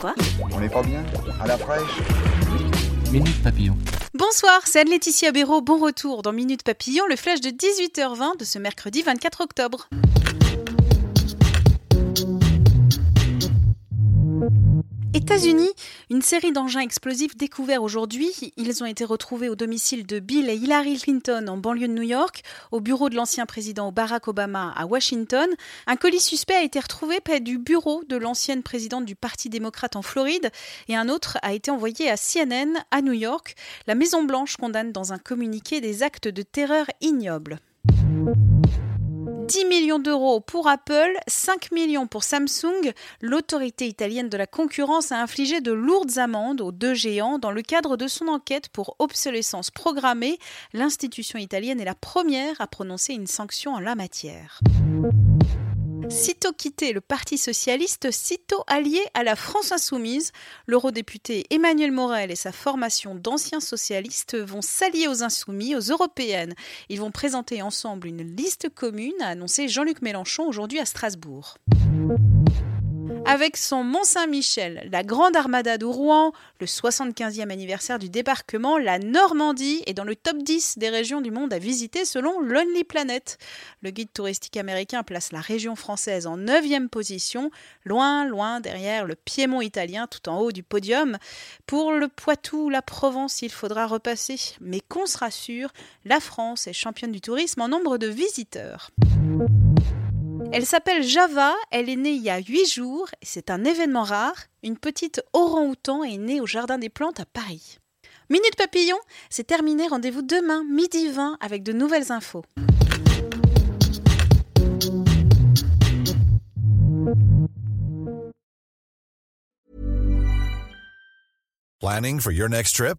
Quoi On n'est pas bien À la fraîche Minute Papillon. Bonsoir, c'est Anne-Laetitia Béraud. Bon retour dans Minute Papillon, le flash de 18h20 de ce mercredi 24 octobre. États-Unis, une série d'engins explosifs découverts aujourd'hui. Ils ont été retrouvés au domicile de Bill et Hillary Clinton en banlieue de New York, au bureau de l'ancien président Barack Obama à Washington. Un colis suspect a été retrouvé près du bureau de l'ancienne présidente du Parti démocrate en Floride et un autre a été envoyé à CNN à New York. La Maison-Blanche condamne dans un communiqué des actes de terreur ignobles. 10 millions d'euros pour Apple, 5 millions pour Samsung, l'autorité italienne de la concurrence a infligé de lourdes amendes aux deux géants dans le cadre de son enquête pour obsolescence programmée. L'institution italienne est la première à prononcer une sanction en la matière. Sitôt quitté le Parti socialiste, sitôt allié à la France insoumise, l'eurodéputé Emmanuel Morel et sa formation d'anciens socialistes vont s'allier aux insoumis, aux européennes. Ils vont présenter ensemble une liste commune, a annoncé Jean-Luc Mélenchon aujourd'hui à Strasbourg. Avec son Mont-Saint-Michel, la Grande Armada de Rouen, le 75e anniversaire du débarquement, la Normandie est dans le top 10 des régions du monde à visiter selon Lonely Planet. Le guide touristique américain place la région française en 9e position, loin, loin derrière le Piémont italien tout en haut du podium. Pour le Poitou, la Provence, il faudra repasser. Mais qu'on se rassure, la France est championne du tourisme en nombre de visiteurs. Elle s'appelle Java, elle est née il y a 8 jours et c'est un événement rare. Une petite orang-outan est née au Jardin des Plantes à Paris. Minute Papillon, c'est terminé. Rendez-vous demain, midi 20, avec de nouvelles infos. Planning for your next trip?